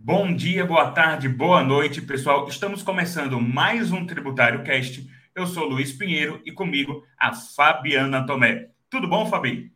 Bom dia, boa tarde, boa noite, pessoal. Estamos começando mais um Tributário Cast. Eu sou Luiz Pinheiro e comigo a Fabiana Tomé. Tudo bom, Fabi?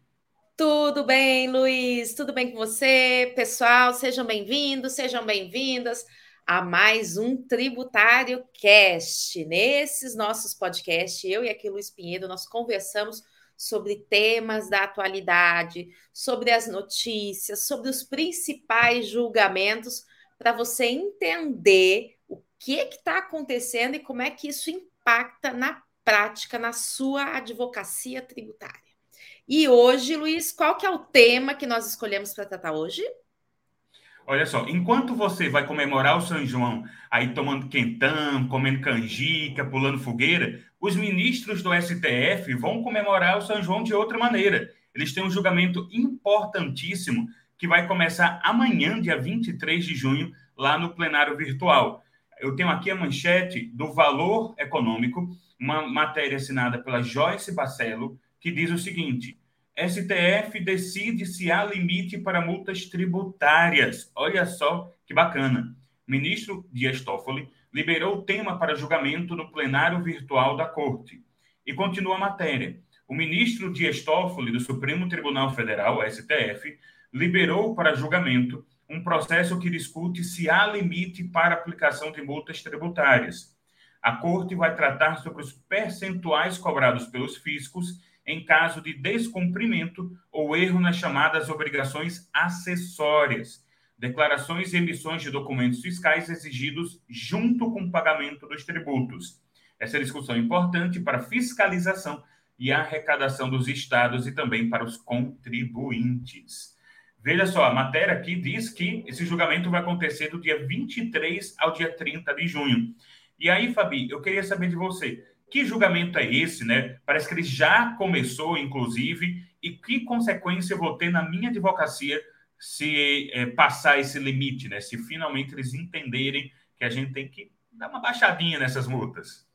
Tudo bem, Luiz? Tudo bem com você? Pessoal, sejam bem-vindos, sejam bem-vindas a mais um Tributário Cast. Nesses nossos podcasts, eu e aqui Luiz Pinheiro, nós conversamos sobre temas da atualidade, sobre as notícias, sobre os principais julgamentos para você entender o que está acontecendo e como é que isso impacta na prática, na sua advocacia tributária. E hoje, Luiz, qual que é o tema que nós escolhemos para tratar hoje? Olha só, enquanto você vai comemorar o São João aí tomando quentão, comendo canjica, pulando fogueira, os ministros do STF vão comemorar o São João de outra maneira. Eles têm um julgamento importantíssimo que vai começar amanhã, dia 23 de junho, lá no plenário virtual. Eu tenho aqui a manchete do Valor Econômico, uma matéria assinada pela Joyce Bacelo, que diz o seguinte: STF decide se há limite para multas tributárias. Olha só que bacana. Ministro Dias Toffoli liberou o tema para julgamento no plenário virtual da Corte. E continua a matéria. O ministro Dias Toffoli, do Supremo Tribunal Federal, STF, liberou para julgamento um processo que discute se há limite para aplicação de multas tributárias. A Corte vai tratar sobre os percentuais cobrados pelos fiscos em caso de descumprimento ou erro nas chamadas obrigações acessórias, declarações e emissões de documentos fiscais exigidos junto com o pagamento dos tributos. Essa discussão é importante para fiscalização e arrecadação dos estados e também para os contribuintes. Veja só, a matéria aqui diz que esse julgamento vai acontecer do dia 23 ao dia 30 de junho. E aí, Fabi, eu queria saber de você, que julgamento é esse, né? Parece que ele já começou, inclusive, e que consequência eu vou ter na minha advocacia se é, passar esse limite, né? Se finalmente eles entenderem que a gente tem que dar uma baixadinha nessas multas.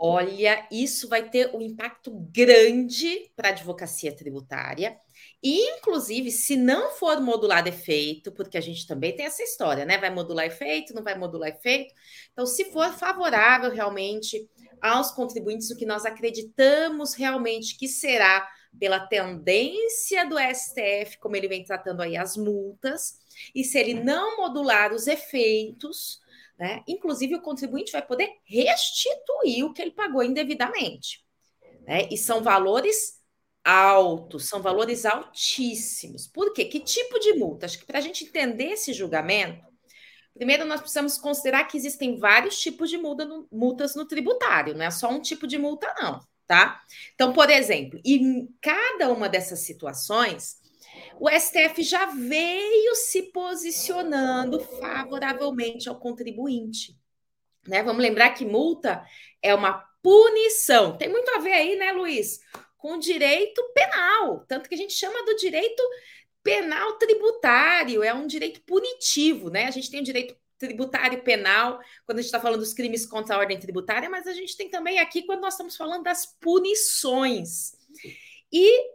Olha, isso vai ter um impacto grande para a advocacia tributária. E, inclusive, se não for modular efeito, porque a gente também tem essa história, né? Vai modular efeito, não vai modular efeito. Então, se for favorável realmente aos contribuintes, o que nós acreditamos realmente que será pela tendência do STF, como ele vem tratando aí as multas, e se ele não modular os efeitos, né? Inclusive, o contribuinte vai poder restituir o que ele pagou indevidamente. Né? E são valores altos, são valores altíssimos. Por quê? Que tipo de multa? Acho que para a gente entender esse julgamento, primeiro nós precisamos considerar que existem vários tipos de multa no, multas no tributário, não é só um tipo de multa, não. Tá? Então, por exemplo, em cada uma dessas situações, o STF já veio se posicionando favoravelmente ao contribuinte. Né? Vamos lembrar que multa é uma punição. Tem muito a ver aí, né, Luiz, com direito penal. Tanto que a gente chama do direito penal tributário, é um direito punitivo, né? A gente tem o direito tributário penal, quando a gente está falando dos crimes contra a ordem tributária, mas a gente tem também aqui quando nós estamos falando das punições. E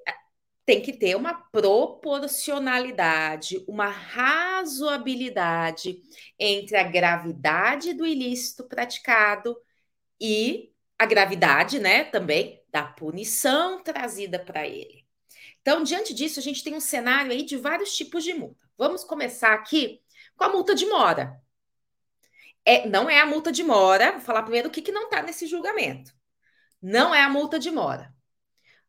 tem que ter uma proporcionalidade, uma razoabilidade entre a gravidade do ilícito praticado e a gravidade, né, também da punição trazida para ele. Então, diante disso, a gente tem um cenário aí de vários tipos de multa. Vamos começar aqui com a multa de mora. É, não é a multa de mora, vou falar primeiro o que, que não está nesse julgamento. Não é a multa de mora.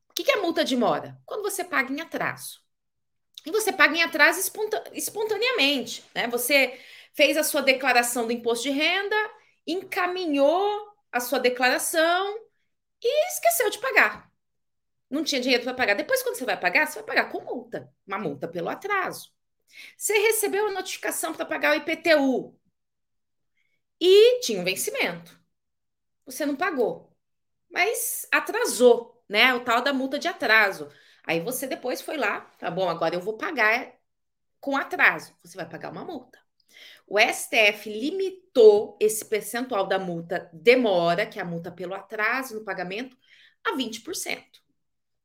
O que é multa de mora? Quando você paga em atraso. E você paga em atraso espontaneamente, né? Você fez a sua declaração do imposto de renda, encaminhou a sua declaração e esqueceu de pagar. Não tinha dinheiro para pagar. Depois, quando você vai pagar, você vai pagar com multa, uma multa pelo atraso. Você recebeu a notificação para pagar o IPTU e tinha um vencimento. Você não pagou, mas atrasou né? O tal da multa de atraso. Aí você depois foi lá, tá bom, agora eu vou pagar com atraso. Você vai pagar uma multa. O STF limitou esse percentual da multa demora, que é a multa pelo atraso no pagamento, a 20%.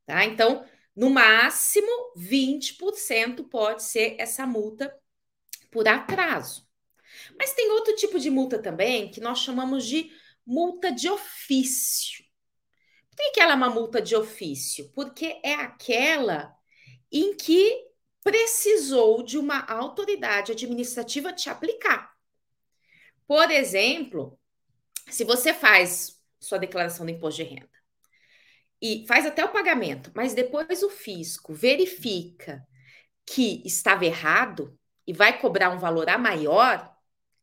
Tá? Então, no máximo, 20% pode ser essa multa por atraso. Mas tem outro tipo de multa também que nós chamamos de multa de ofício. Por que ela é uma multa de ofício? Porque é aquela em que precisou de uma autoridade administrativa te aplicar. Por exemplo, se você faz sua declaração do imposto de renda e faz até o pagamento, mas depois o fisco verifica que estava errado e vai cobrar um valor a maior,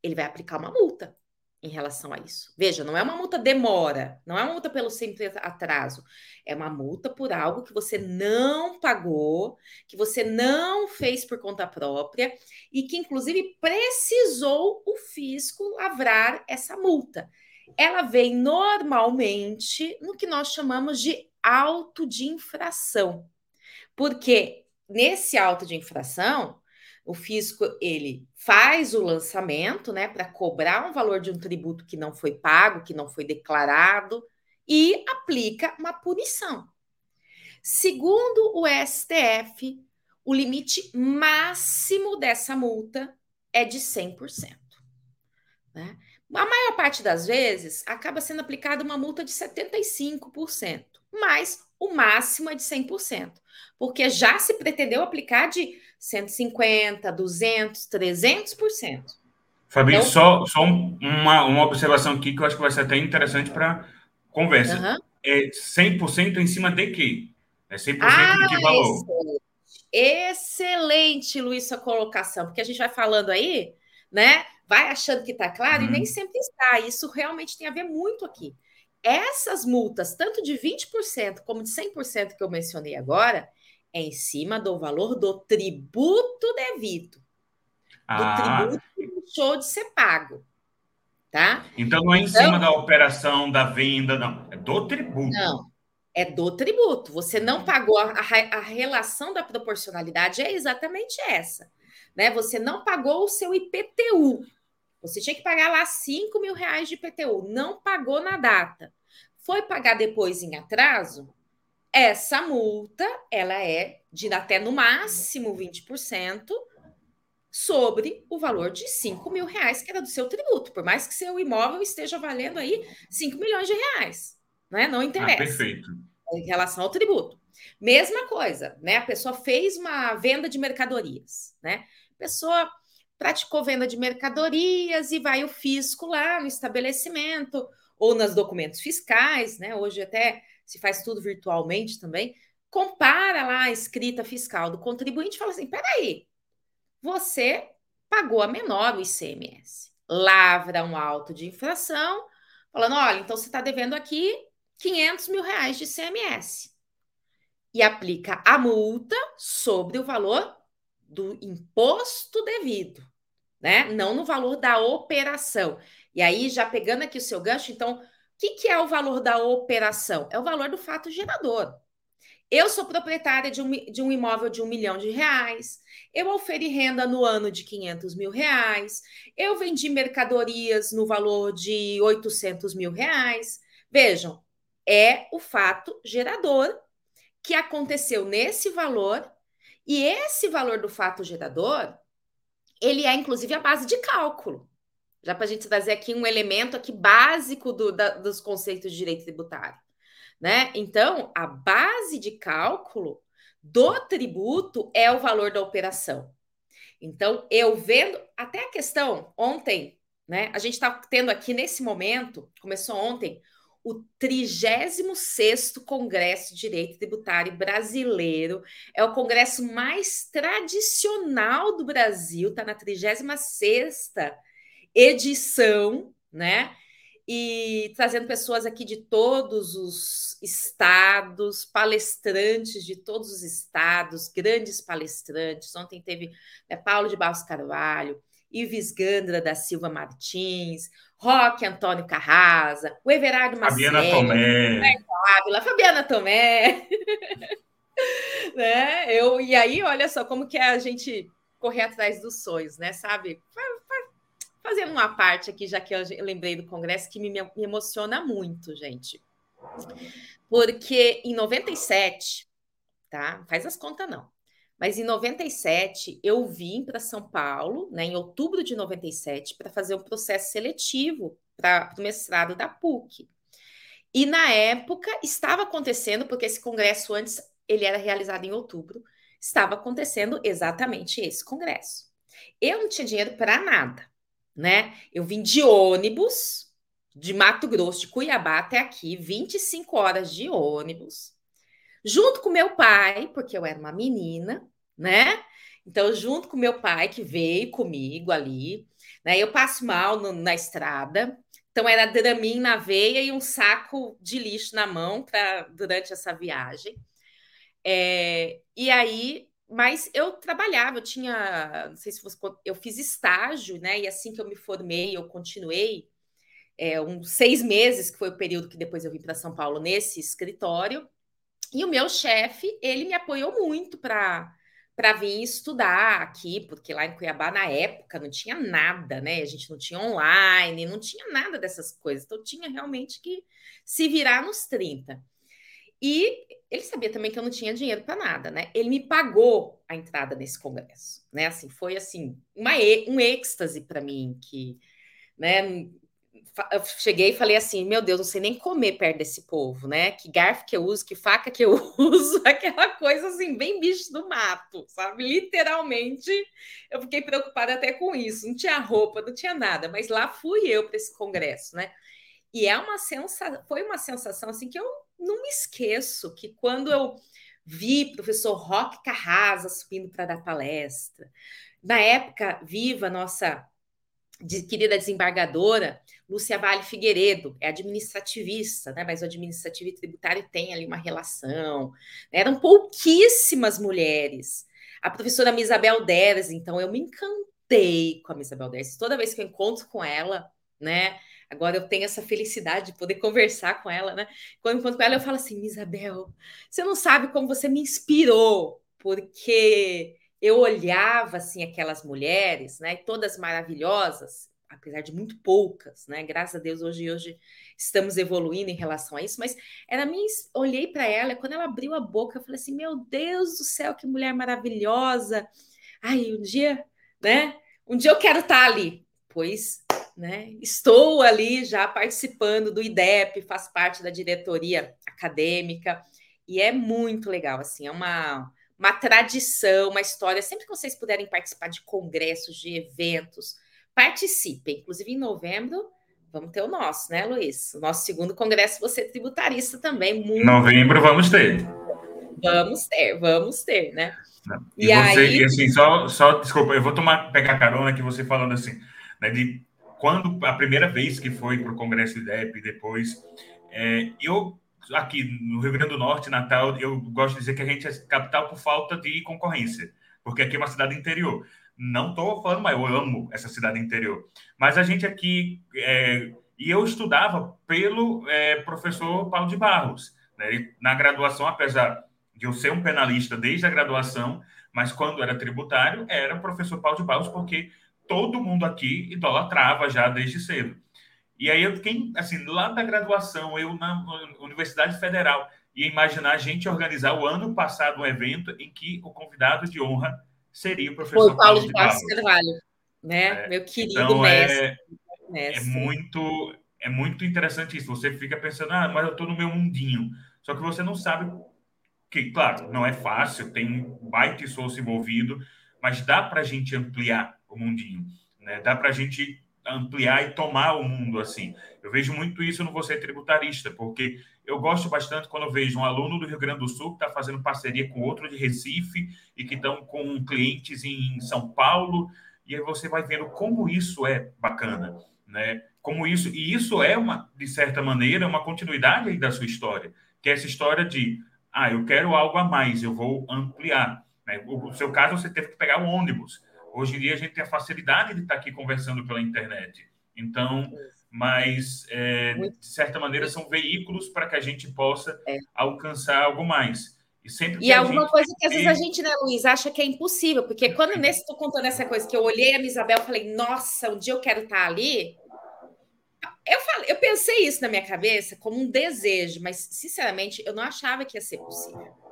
ele vai aplicar uma multa em relação a isso. Veja, não é uma multa demora, não é uma multa pelo simples atraso, é uma multa por algo que você não pagou, que você não fez por conta própria e que inclusive precisou o fisco lavrar essa multa. Ela vem normalmente no que nós chamamos de auto de infração. Porque nesse auto de infração, o fisco ele faz o lançamento, né, para cobrar um valor de um tributo que não foi pago, que não foi declarado e aplica uma punição. Segundo o STF, o limite máximo dessa multa é de 100%. Né? A maior parte das vezes acaba sendo aplicada uma multa de 75%, mas o máximo é de 100%, porque já se pretendeu aplicar de 150, 200, 300%. Fabinho, então, só, só uma, uma observação aqui que eu acho que vai ser até interessante para conversa. Uhum. É 100% em cima de quê? É 100% ah, de que valor? Excelente. Luiz, sua colocação, porque a gente vai falando aí, né? Vai achando que está claro uhum. e nem sempre está. Isso realmente tem a ver muito aqui. Essas multas, tanto de 20% como de 100% que eu mencionei agora, é em cima do valor do tributo devido. Ah. Do tributo que deixou de ser pago. Tá? Então não é em então, cima da operação da venda, não. É do tributo. Não. É do tributo. Você não pagou a, a, a relação da proporcionalidade é exatamente essa. Né? Você não pagou o seu IPTU. Você tinha que pagar lá 5 mil reais de IPTU. Não pagou na data. Foi pagar depois em atraso? Essa multa, ela é de até no máximo 20% sobre o valor de 5 mil reais que era do seu tributo, por mais que seu imóvel esteja valendo aí 5 milhões de reais, né? Não interessa. Ah, perfeito. Em relação ao tributo. Mesma coisa, né? A pessoa fez uma venda de mercadorias, né? A pessoa praticou venda de mercadorias e vai o fisco lá no estabelecimento ou nos documentos fiscais, né? Hoje até se faz tudo virtualmente também, compara lá a escrita fiscal do contribuinte e fala assim: peraí, você pagou a menor o ICMS, lavra um auto de infração, falando: olha, então você está devendo aqui 500 mil reais de ICMS. E aplica a multa sobre o valor do imposto devido, né? Não no valor da operação. E aí, já pegando aqui o seu gancho, então, que, que é o valor da operação? É o valor do fato gerador. Eu sou proprietária de um, de um imóvel de um milhão de reais. Eu oferi renda no ano de 500 mil reais. Eu vendi mercadorias no valor de 800 mil reais. Vejam, é o fato gerador que aconteceu nesse valor. E esse valor do fato gerador, ele é inclusive a base de cálculo já para a gente trazer aqui um elemento aqui básico do, da, dos conceitos de direito tributário. Né? Então, a base de cálculo do tributo é o valor da operação. Então, eu vendo até a questão ontem, né? A gente está tendo aqui nesse momento, começou ontem, o 36 Congresso de Direito Tributário Brasileiro. É o congresso mais tradicional do Brasil, está na 36 edição, né? E trazendo pessoas aqui de todos os estados, palestrantes de todos os estados, grandes palestrantes. Ontem teve né, Paulo de Barros Carvalho, Ives Gandra da Silva Martins, Roque Antônio Carrasa, o Everardo Macedo, Fabiana Tomé. Ávila, Fabiana Tomé. né? Eu, e aí, olha só como que é a gente correr atrás dos sonhos, né? Sabe? Fazendo uma parte aqui, já que eu lembrei do Congresso, que me, me emociona muito, gente. Porque em 97, tá? Faz as contas, não. Mas em 97 eu vim para São Paulo, né, em outubro de 97, para fazer um processo seletivo para o mestrado da PUC. E na época estava acontecendo, porque esse congresso antes ele era realizado em outubro, estava acontecendo exatamente esse congresso. Eu não tinha dinheiro para nada, né? Eu vim de ônibus de Mato Grosso, de Cuiabá até aqui, 25 horas de ônibus, junto com meu pai, porque eu era uma menina, né? Então, junto com meu pai, que veio comigo ali, né? Eu passo mal no, na estrada, então era dramin na veia e um saco de lixo na mão para durante essa viagem. É, e aí, mas eu trabalhava, eu tinha, não sei se você, eu fiz estágio, né? E assim que eu me formei, eu continuei é, uns seis meses, que foi o período que depois eu vim para São Paulo nesse escritório. E o meu chefe, ele me apoiou muito para para vir estudar aqui, porque lá em Cuiabá, na época, não tinha nada, né? A gente não tinha online, não tinha nada dessas coisas. Então, tinha realmente que se virar nos 30. E ele sabia também que eu não tinha dinheiro para nada, né? Ele me pagou a entrada nesse congresso, né? Assim, foi assim, uma, um êxtase para mim que, né, eu cheguei e falei assim: meu Deus, não sei nem comer perto desse povo, né? Que garfo que eu uso, que faca que eu uso, aquela coisa assim, bem bicho do mato, sabe? Literalmente, eu fiquei preocupada até com isso. Não tinha roupa, não tinha nada, mas lá fui eu para esse congresso, né? E é uma sensação, foi uma sensação assim que eu não me esqueço que quando eu vi professor Roque Carrasa subindo para dar palestra, na época viva nossa querida desembargadora Lúcia Vale Figueiredo, é administrativista, né? mas o administrativo e tributário tem ali uma relação. Né? Eram pouquíssimas mulheres. A professora Misabel Deres, então eu me encantei com a Misabel Deres. Toda vez que eu encontro com ela, né? Agora eu tenho essa felicidade de poder conversar com ela, né? Quando encontro com ela, eu falo assim, Isabel, você não sabe como você me inspirou, porque eu olhava assim aquelas mulheres, né, todas maravilhosas, apesar de muito poucas, né? Graças a Deus hoje hoje estamos evoluindo em relação a isso, mas era minha, olhei para ela, quando ela abriu a boca, eu falei assim: "Meu Deus do céu, que mulher maravilhosa". Ai, um dia, né? Um dia eu quero estar tá ali. Pois, né? Estou ali já participando do IDEP, faz parte da diretoria acadêmica e é muito legal, assim, é uma uma tradição, uma história. Sempre que vocês puderem participar de congressos, de eventos, participem. Inclusive, em novembro, vamos ter o nosso, né, Luiz? O nosso segundo congresso, você tributarista também. Muito... Novembro, vamos ter. Vamos ter, vamos ter, né? E, e, você, aí... e assim, só, só, desculpa, eu vou tomar, pegar carona que você falando assim, né, de quando a primeira vez que foi para o Congresso IDEP, depois, é, eu aqui no Rio Grande do Norte, Natal, eu gosto de dizer que a gente é capital por falta de concorrência, porque aqui é uma cidade interior. Não estou falando, mas eu amo essa cidade interior. Mas a gente aqui, é, e eu estudava pelo é, professor Paulo de Barros, né? na graduação, apesar de eu ser um penalista desde a graduação, mas quando era tributário, era o professor Paulo de Barros, porque todo mundo aqui idolatrava já desde cedo. E aí eu fiquei, assim, lá da graduação, eu na Universidade Federal, ia imaginar a gente organizar o ano passado um evento em que o convidado de honra seria o professor Foi Paulo de Barros Carvalho, né? É, Meu querido então mestre, é, mestre. É muito, é muito interessante isso. Você fica pensando, ah, mas eu estou no meu mundinho. Só que você não sabe que, claro, não é fácil, tem um baita esforço envolvido, mas dá para a gente ampliar o mundinho. Né? Dá para a gente ampliar e tomar o mundo assim. Eu vejo muito isso no Você Tributarista, porque eu gosto bastante quando eu vejo um aluno do Rio Grande do Sul que está fazendo parceria com outro de Recife e que estão com clientes em São Paulo, e aí você vai vendo como isso é bacana, né? Como isso, e isso é uma, de certa maneira, uma continuidade da sua história, que é essa história de, ah, eu quero algo a mais, eu vou ampliar. Né? O, seu caso, você teve que pegar um ônibus. Hoje em dia a gente tem a facilidade de estar aqui conversando pela internet. Então, mas é, de certa maneira são veículos para que a gente possa é. alcançar algo mais. E, sempre e alguma coisa que às vezes a gente, né, Luiz, acha que é impossível, porque quando nesse estou contando essa coisa que eu olhei a Isabel e falei, nossa, um dia eu quero estar ali. Eu, falei, eu pensei isso na minha cabeça como um desejo, mas sinceramente eu não achava que ia ser possível.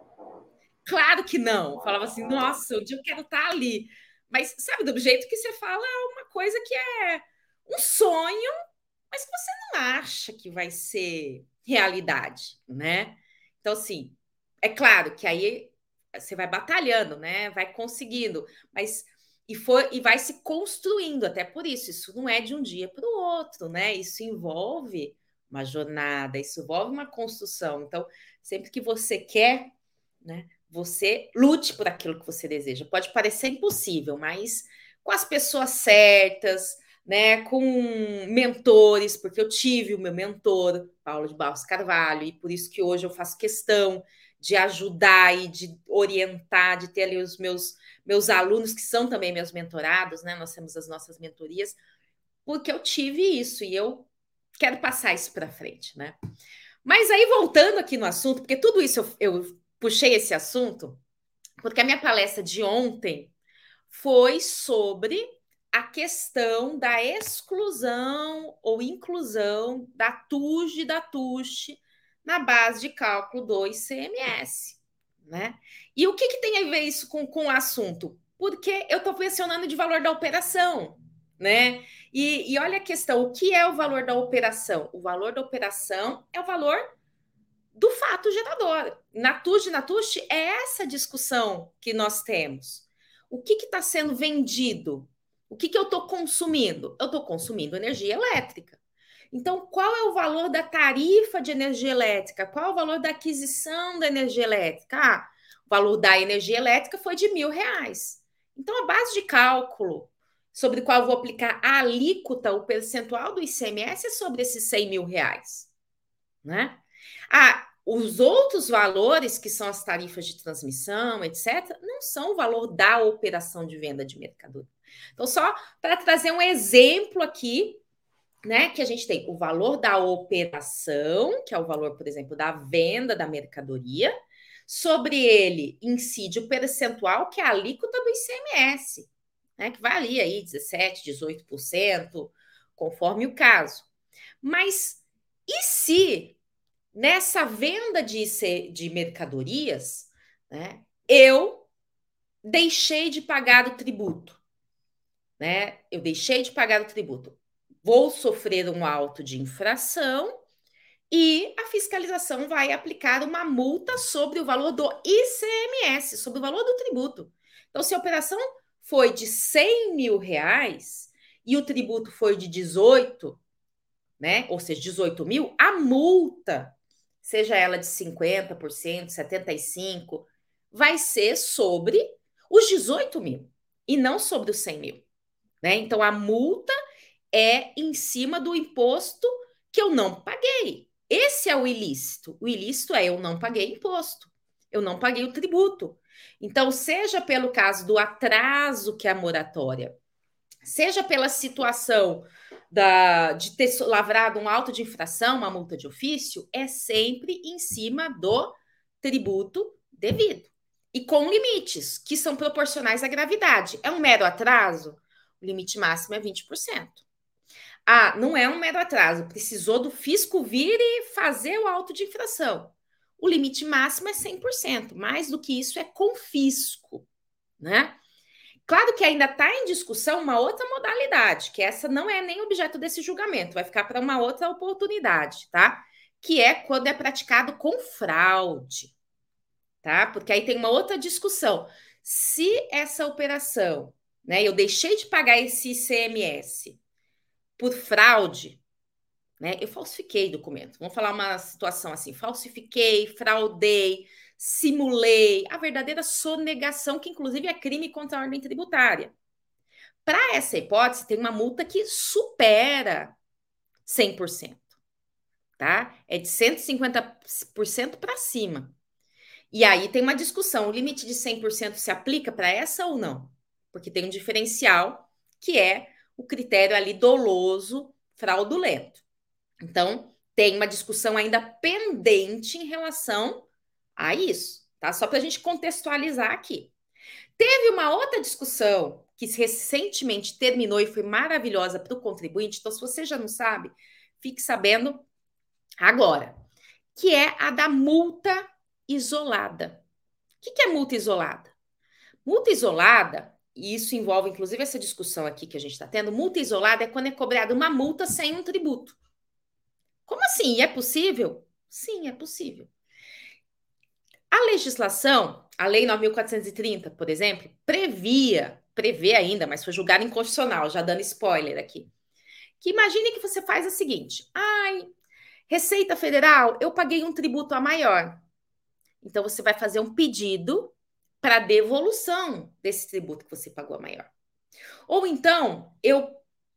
Claro que não. Falava assim, nossa, dia eu quero estar ali. Mas sabe, do jeito que você fala, é uma coisa que é um sonho, mas que você não acha que vai ser realidade, né? Então, assim, é claro que aí você vai batalhando, né? Vai conseguindo, mas e foi e vai se construindo até por isso. Isso não é de um dia para o outro, né? Isso envolve uma jornada, isso envolve uma construção. Então, sempre que você quer, né? Você lute por aquilo que você deseja. Pode parecer impossível, mas com as pessoas certas, né, com mentores, porque eu tive o meu mentor, Paulo de Barros Carvalho, e por isso que hoje eu faço questão de ajudar e de orientar, de ter ali os meus, meus alunos, que são também meus mentorados, né? Nós temos as nossas mentorias, porque eu tive isso e eu quero passar isso para frente, né? Mas aí, voltando aqui no assunto, porque tudo isso eu, eu puxei esse assunto, porque a minha palestra de ontem foi sobre a questão da exclusão ou inclusão da TUJ e da TUSH na base de cálculo do ICMS, né? E o que, que tem a ver isso com, com o assunto? Porque eu estou mencionando de valor da operação, né? E, e olha a questão: o que é o valor da operação? O valor da operação é o valor do fato gerador. Na TUJ e na TUSH é essa discussão que nós temos. O que está sendo vendido? O que, que eu estou consumindo? Eu estou consumindo energia elétrica. Então, qual é o valor da tarifa de energia elétrica? Qual é o valor da aquisição da energia elétrica? Ah, o valor da energia elétrica foi de mil reais. Então, a base de cálculo sobre qual vou aplicar a alíquota, o percentual do ICMS, é sobre esses 100 mil reais. Né? Ah, os outros valores, que são as tarifas de transmissão, etc., não são o valor da operação de venda de mercadoria. Então, só para trazer um exemplo aqui né, que a gente tem o valor da operação, que é o valor, por exemplo, da venda da mercadoria, sobre ele incide o percentual, que é a alíquota do ICMS, né, que vai ali aí 17, 18%, conforme o caso. Mas e se nessa venda de, de mercadorias, né, eu deixei de pagar o tributo? Né? Eu deixei de pagar o tributo vou sofrer um auto de infração e a fiscalização vai aplicar uma multa sobre o valor do ICMS, sobre o valor do tributo. Então, se a operação foi de 100 mil reais e o tributo foi de 18, né? Ou seja, 18 mil, a multa, seja ela de 50%, 75%, vai ser sobre os 18 mil e não sobre os 100 mil. Né? Então, a multa é em cima do imposto que eu não paguei. Esse é o ilícito. O ilícito é eu não paguei imposto, eu não paguei o tributo. Então, seja pelo caso do atraso que é a moratória, seja pela situação da, de ter lavrado um auto de infração, uma multa de ofício, é sempre em cima do tributo devido. E com limites que são proporcionais à gravidade. É um mero atraso? O limite máximo é 20%. Ah, não é um mero atraso, precisou do fisco vir e fazer o auto de infração. O limite máximo é 100%, mais do que isso é confisco, né? Claro que ainda está em discussão uma outra modalidade, que essa não é nem objeto desse julgamento, vai ficar para uma outra oportunidade, tá? Que é quando é praticado com fraude, tá? Porque aí tem uma outra discussão. Se essa operação, né, eu deixei de pagar esse ICMS por fraude, né? Eu falsifiquei documento. Vamos falar uma situação assim: falsifiquei, fraudei, simulei, a verdadeira sonegação, que inclusive é crime contra a ordem tributária. Para essa hipótese, tem uma multa que supera 100%, tá? É de 150% para cima. E aí tem uma discussão: o limite de 100% se aplica para essa ou não? Porque tem um diferencial que é o critério ali doloso, fraudulento. Então, tem uma discussão ainda pendente em relação a isso, tá? Só para a gente contextualizar aqui. Teve uma outra discussão que recentemente terminou e foi maravilhosa para o contribuinte. Então, se você já não sabe, fique sabendo agora, que é a da multa isolada. O que, é multa isolada? Multa isolada, e isso envolve inclusive essa discussão aqui que a gente está tendo, multa isolada é quando é cobrada uma multa sem um tributo. Como assim? É possível? Sim, é possível. A legislação, a Lei 9.430, por exemplo, previa, prevê ainda, mas foi julgada inconstitucional, já dando spoiler aqui, que imagine que você faz o seguinte: ai, Receita Federal, eu paguei um tributo a maior. Então você vai fazer um pedido para devolução desse tributo que você pagou a maior. Ou então, eu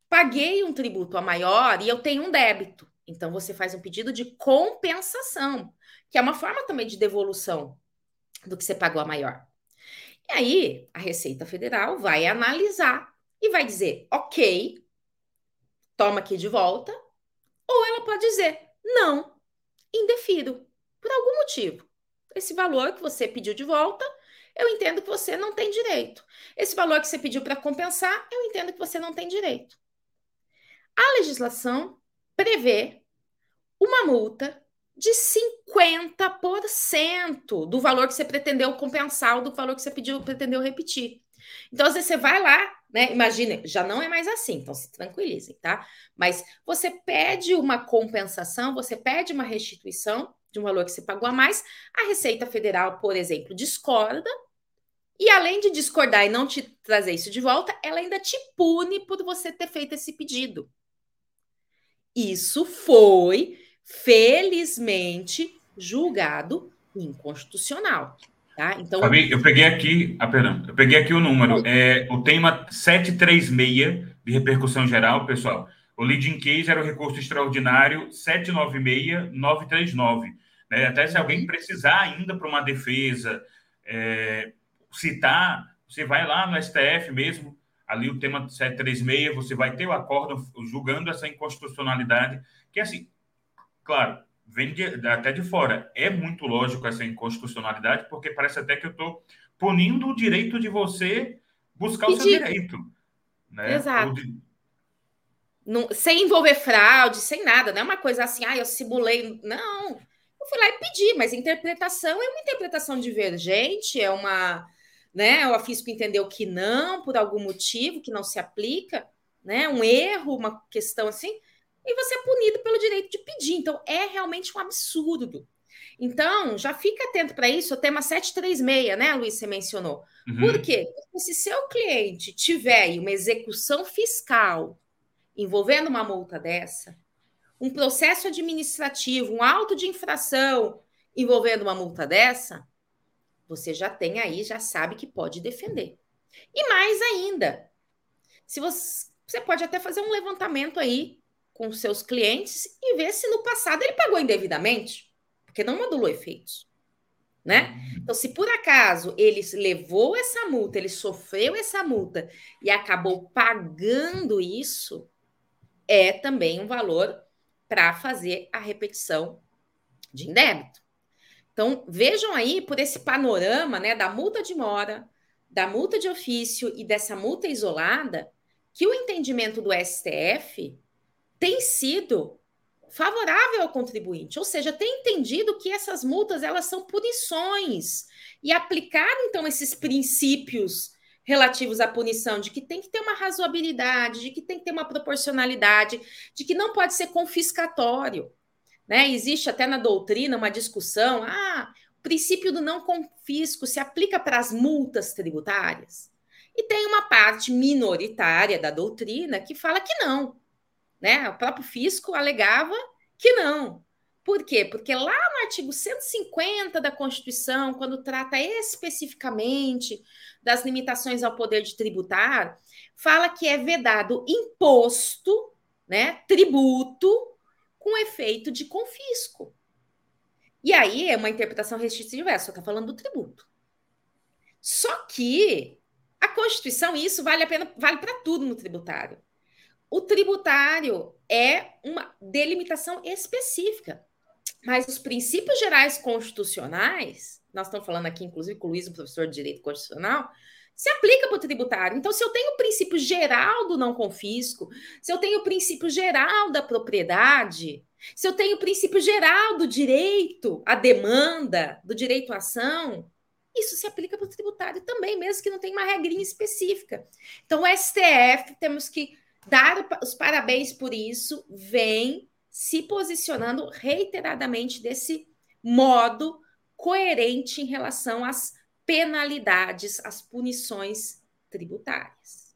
paguei um tributo a maior e eu tenho um débito. Então você faz um pedido de compensação, que é uma forma também de devolução do que você pagou a maior. E aí, a Receita Federal vai analisar e vai dizer: ok, toma aqui de volta, ou ela pode dizer: não, indefiro, por algum motivo. Esse valor que você pediu de volta, eu entendo que você não tem direito. Esse valor que você pediu para compensar, eu entendo que você não tem direito. A legislação prevê uma multa de 50% do valor que você pretendeu compensar ou do valor que você pediu, pretendeu repetir. Então, às vezes, você vai lá, né? Imagina, já não é mais assim, então se tranquilizem, tá? Mas você pede uma compensação, você pede uma restituição de um valor que você pagou a mais, a Receita Federal, por exemplo, discorda, e além de discordar e não te trazer isso de volta, ela ainda te pune por você ter feito esse pedido. Isso foi, felizmente, julgado inconstitucional. Tá? Então, Fabi, eu peguei aqui, ah, perdão, eu peguei aqui o número. É, o tema 736 de repercussão geral, pessoal. O leading case era o recurso extraordinário 796-939. Né? Até se alguém precisar ainda para uma defesa, é, citar, você vai lá no STF mesmo, ali o tema 736, você vai ter o acordo julgando essa inconstitucionalidade, que assim, claro, vem de, até de fora. É muito lógico essa inconstitucionalidade, porque parece até que eu estou punindo o direito de você buscar Pedir. o seu direito. Né? Exato. De... Não, sem envolver fraude, sem nada, não é uma coisa assim, ah, eu simulei. Não, eu fui lá e pedi, mas interpretação é uma interpretação divergente, é uma. Né, o afisco entendeu que não, por algum motivo, que não se aplica, né? Um erro, uma questão assim e você é punido pelo direito de pedir. Então, é realmente um absurdo. Então, já fica atento para isso, o tema 736, né, Luiz, você mencionou. Uhum. Por quê? Porque se seu cliente tiver uma execução fiscal envolvendo uma multa dessa, um processo administrativo, um auto de infração envolvendo uma multa dessa, você já tem aí, já sabe que pode defender. E mais ainda, se você, você pode até fazer um levantamento aí com seus clientes e ver se no passado ele pagou indevidamente, porque não modulou efeitos. Né? Uhum. Então, se por acaso ele levou essa multa, ele sofreu essa multa e acabou pagando isso, é também um valor para fazer a repetição de indébito. Então, vejam aí por esse panorama né, da multa de mora, da multa de ofício e dessa multa isolada, que o entendimento do STF tem sido favorável ao contribuinte, ou seja, tem entendido que essas multas elas são punições e aplicado então esses princípios relativos à punição de que tem que ter uma razoabilidade, de que tem que ter uma proporcionalidade, de que não pode ser confiscatório, né? Existe até na doutrina uma discussão, ah, o princípio do não confisco se aplica para as multas tributárias. E tem uma parte minoritária da doutrina que fala que não, né? O próprio fisco alegava que não. Por quê? Porque lá no artigo 150 da Constituição, quando trata especificamente das limitações ao poder de tributar, fala que é vedado imposto, né, tributo com efeito de confisco. E aí é uma interpretação restritiva, só está falando do tributo. Só que a Constituição, isso vale a pena, vale para tudo no tributário. O tributário é uma delimitação específica, mas os princípios gerais constitucionais, nós estamos falando aqui, inclusive, com o Luiz, o professor de Direito Constitucional, se aplica para o tributário. Então, se eu tenho o princípio geral do não confisco, se eu tenho o princípio geral da propriedade, se eu tenho o princípio geral do direito à demanda, do direito à ação, isso se aplica para o tributário também, mesmo que não tenha uma regrinha específica. Então, o STF, temos que dar os parabéns por isso, vem se posicionando reiteradamente desse modo coerente em relação às penalidades, às punições tributárias.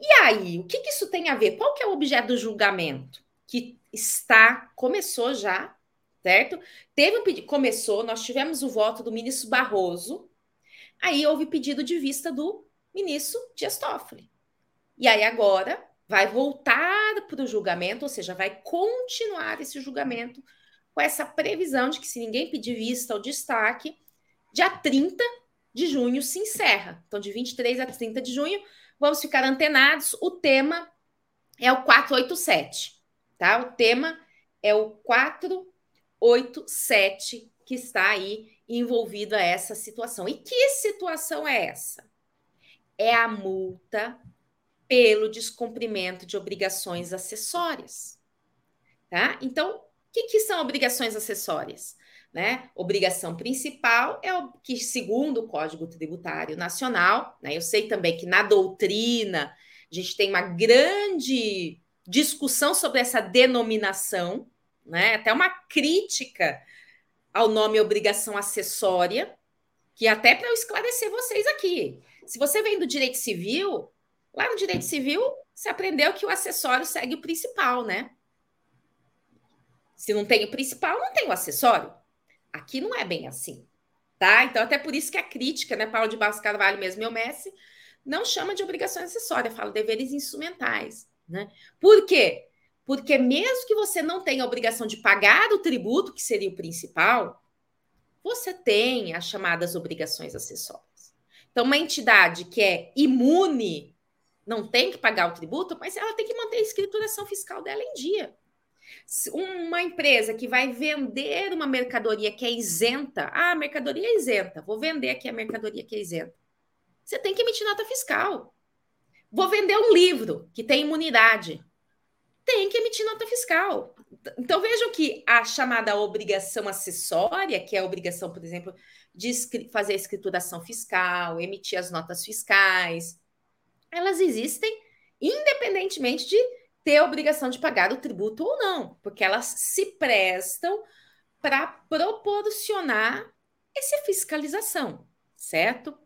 E aí, o que, que isso tem a ver? Qual que é o objeto do julgamento? Que está, começou já, certo? Teve um pedido, começou, nós tivemos o voto do ministro Barroso, aí houve pedido de vista do ministro Dias Toffoli. E aí agora vai voltar para o julgamento, ou seja, vai continuar esse julgamento com essa previsão de que se ninguém pedir vista ou destaque, dia 30 de junho se encerra. Então, de 23 a 30 de junho, vamos ficar antenados. O tema é o 487, tá? O tema é o 487 que está aí envolvido a essa situação. E que situação é essa? É a multa pelo descumprimento de obrigações acessórias. Tá? Então, o que, que são obrigações acessórias? Né? Obrigação principal é o que, segundo o Código Tributário Nacional, né? eu sei também que na doutrina a gente tem uma grande discussão sobre essa denominação, né? até uma crítica ao nome obrigação acessória, que até para eu esclarecer vocês aqui. Se você vem do direito civil, Lá no direito civil, você aprendeu que o acessório segue o principal, né? Se não tem o principal, não tem o acessório. Aqui não é bem assim, tá? Então, até por isso que a crítica, né, Paulo de Barros Carvalho mesmo, meu mestre, não chama de obrigações acessórias, fala deveres instrumentais, né? Por quê? Porque mesmo que você não tenha a obrigação de pagar o tributo, que seria o principal, você tem as chamadas obrigações acessórias. Então, uma entidade que é imune não tem que pagar o tributo, mas ela tem que manter a escrituração fiscal dela em dia. Uma empresa que vai vender uma mercadoria que é isenta, ah, a mercadoria é isenta, vou vender aqui a mercadoria que é isenta. Você tem que emitir nota fiscal. Vou vender um livro que tem imunidade. Tem que emitir nota fiscal. Então vejam que a chamada obrigação acessória, que é a obrigação, por exemplo, de fazer a escrituração fiscal, emitir as notas fiscais, elas existem independentemente de ter a obrigação de pagar o tributo ou não, porque elas se prestam para proporcionar essa fiscalização, certo?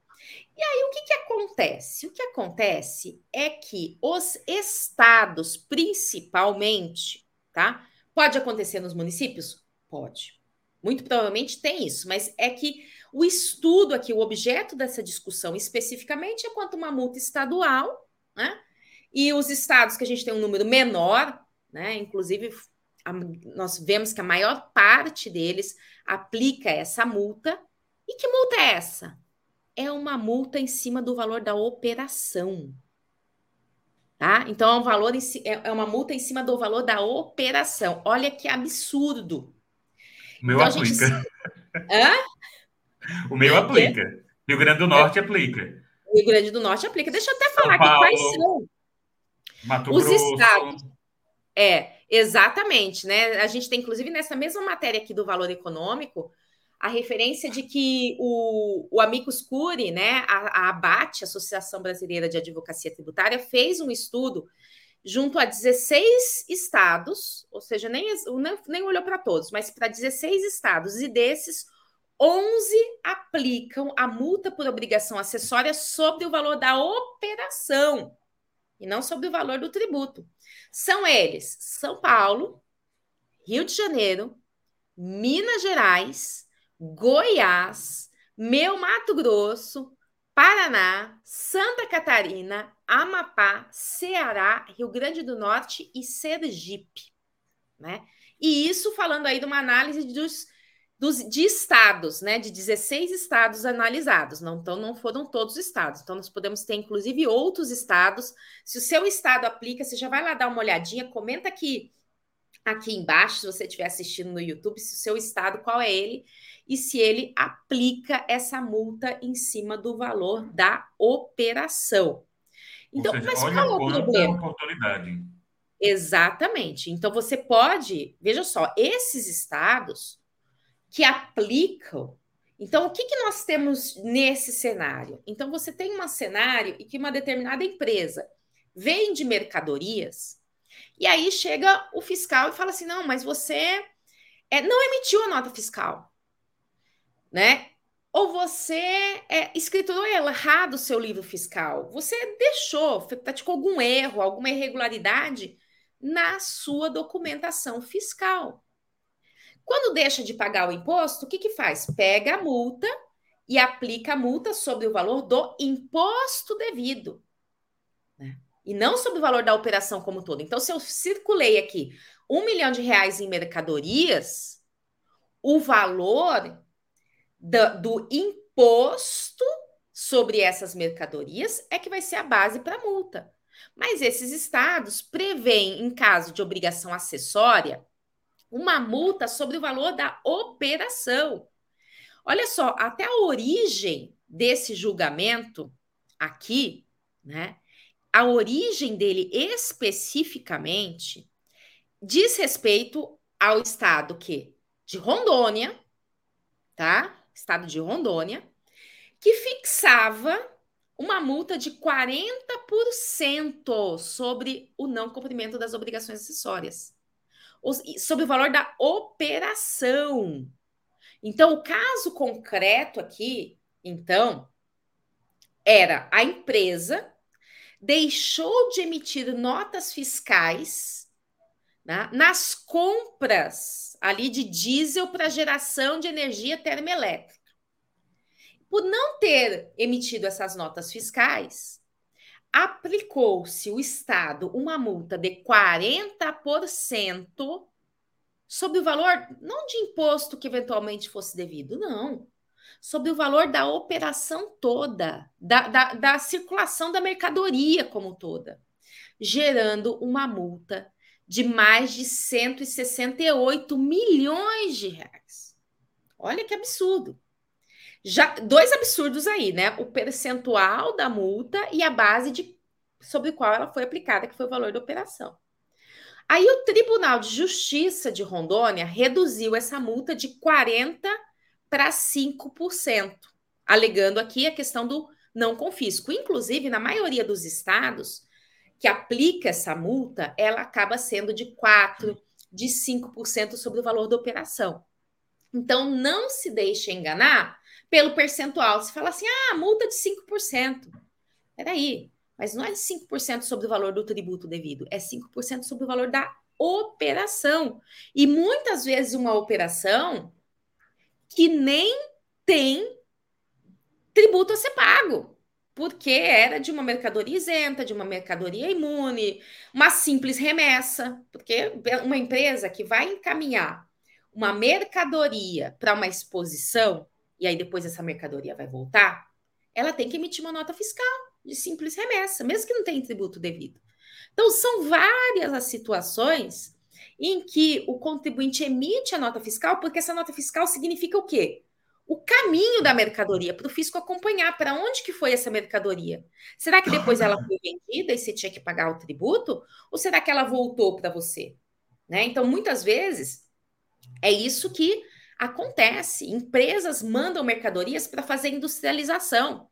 E aí, o que, que acontece? O que acontece é que os estados, principalmente, tá? Pode acontecer nos municípios? Pode. Muito provavelmente tem isso, mas é que o estudo aqui, o objeto dessa discussão especificamente é quanto uma multa estadual, né? E os estados que a gente tem um número menor, né? Inclusive, a, nós vemos que a maior parte deles aplica essa multa. E que multa é essa? É uma multa em cima do valor da operação. Tá? Então, é, um valor em, é, é uma multa em cima do valor da operação. Olha que absurdo. O meu então, aplica. Gente... Hã? O meu aplica. Rio Grande do Norte aplica. Rio Grande do Norte aplica. Deixa eu até falar aqui quais são Mato os Grosso. estados. É, exatamente, né? A gente tem, inclusive, nessa mesma matéria aqui do valor econômico, a referência de que o, o Amicus Curi, né, a, a ABAT, Associação Brasileira de Advocacia Tributária, fez um estudo junto a 16 estados, ou seja, nem, nem, olhou para todos, mas para 16 estados, e desses, 11 aplicam a multa por obrigação acessória sobre o valor da operação e não sobre o valor do tributo. São eles São Paulo, Rio de Janeiro, Minas Gerais, Goiás, meu Mato Grosso, Paraná, Santa Catarina, Amapá, Ceará, Rio Grande do Norte e Sergipe, né? E isso falando aí de uma análise dos dos, de estados, né, de 16 estados analisados, não, então não foram todos os estados, então nós podemos ter inclusive outros estados. Se o seu estado aplica, você já vai lá dar uma olhadinha, comenta aqui aqui embaixo, se você estiver assistindo no YouTube, se o seu estado, qual é ele, e se ele aplica essa multa em cima do valor da operação. Então, seja, mas qual é o problema? Oportunidade. Exatamente. Então, você pode, veja só, esses estados que aplicam Então, o que, que nós temos nesse cenário? Então, você tem um cenário em que uma determinada empresa vende mercadorias, e aí chega o fiscal e fala assim: não, mas você é, não emitiu a nota fiscal, né? Ou você é, escriturou errado o seu livro fiscal, você deixou, praticou algum erro, alguma irregularidade na sua documentação fiscal. Quando deixa de pagar o imposto, o que, que faz? Pega a multa e aplica a multa sobre o valor do imposto devido. Né? E não sobre o valor da operação como todo. Então, se eu circulei aqui um milhão de reais em mercadorias, o valor do, do imposto sobre essas mercadorias é que vai ser a base para a multa. Mas esses estados prevêem, em caso de obrigação acessória, uma multa sobre o valor da operação. Olha só, até a origem desse julgamento aqui, né? A origem dele especificamente diz respeito ao estado que de Rondônia, tá? Estado de Rondônia, que fixava uma multa de 40% sobre o não cumprimento das obrigações acessórias, sobre o valor da operação. Então, o caso concreto aqui, então, era a empresa deixou de emitir notas fiscais né, nas compras ali de diesel para geração de energia termoelétrica por não ter emitido essas notas fiscais, aplicou-se o Estado uma multa de 40% sobre o valor, não de imposto que eventualmente fosse devido, não. Sobre o valor da operação toda, da, da, da circulação da mercadoria como toda, gerando uma multa de mais de 168 milhões de reais. Olha que absurdo. Já dois absurdos aí, né? O percentual da multa e a base de sobre qual ela foi aplicada, que foi o valor da operação. Aí o Tribunal de Justiça de Rondônia reduziu essa multa de 40 para 5%, alegando aqui a questão do não confisco. Inclusive, na maioria dos estados que aplica essa multa, ela acaba sendo de 4, de 5% sobre o valor da operação. Então, não se deixe enganar pelo percentual. Você fala assim, ah, multa de 5%. Peraí, mas não é de 5% sobre o valor do tributo devido, é 5% sobre o valor da operação. E muitas vezes uma operação que nem tem tributo a ser pago, porque era de uma mercadoria isenta, de uma mercadoria imune, uma simples remessa, porque uma empresa que vai encaminhar uma mercadoria para uma exposição, e aí depois essa mercadoria vai voltar, ela tem que emitir uma nota fiscal de simples remessa, mesmo que não tenha tributo devido. Então, são várias as situações em que o contribuinte emite a nota fiscal, porque essa nota fiscal significa o quê? O caminho da mercadoria, para o fisco acompanhar para onde que foi essa mercadoria. Será que depois ela foi vendida e você tinha que pagar o tributo? Ou será que ela voltou para você? Né? Então, muitas vezes, é isso que acontece. Empresas mandam mercadorias para fazer industrialização,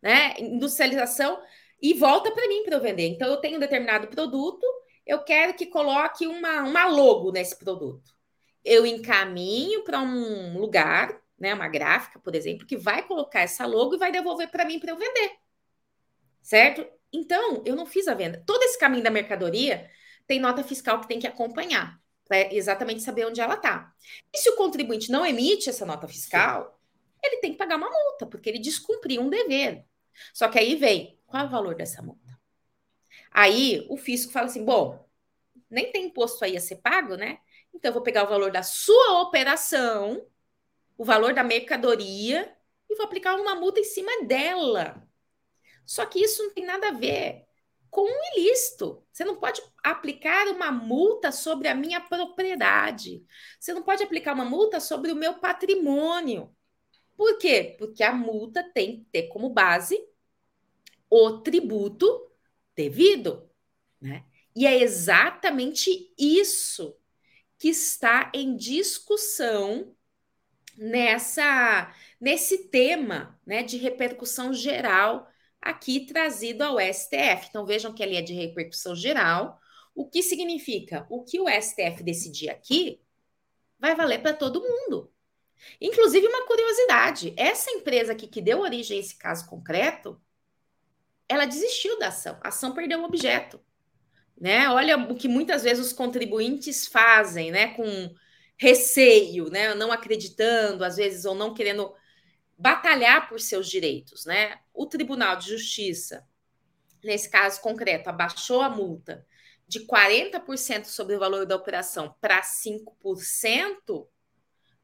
né? Industrialização e volta para mim para eu vender. Então, eu tenho um determinado produto, eu quero que coloque uma, uma logo nesse produto. Eu encaminho para um lugar, né, uma gráfica, por exemplo, que vai colocar essa logo e vai devolver para mim para eu vender. Certo? Então, eu não fiz a venda. Todo esse caminho da mercadoria tem nota fiscal que tem que acompanhar para exatamente saber onde ela está. E se o contribuinte não emite essa nota fiscal, ele tem que pagar uma multa, porque ele descumpriu um dever. Só que aí vem, qual é o valor dessa multa? Aí o fisco fala assim: bom, nem tem imposto aí a ser pago, né? Então eu vou pegar o valor da sua operação, o valor da mercadoria, e vou aplicar uma multa em cima dela. Só que isso não tem nada a ver com um ilícito. Você não pode aplicar uma multa sobre a minha propriedade. Você não pode aplicar uma multa sobre o meu patrimônio. Por quê? Porque a multa tem que ter como base o tributo devido, né? E é exatamente isso que está em discussão nessa nesse tema né, de repercussão geral aqui trazido ao STF. Então vejam que ali é de repercussão geral, o que significa o que o STF decidir aqui vai valer para todo mundo. Inclusive, uma curiosidade: essa empresa aqui que deu origem a esse caso concreto, ela desistiu da ação. A ação perdeu o objeto. Né? Olha o que muitas vezes os contribuintes fazem, né? Com receio, né? Não acreditando, às vezes, ou não querendo batalhar por seus direitos, né? O Tribunal de Justiça, nesse caso concreto, abaixou a multa de 40% sobre o valor da operação para 5%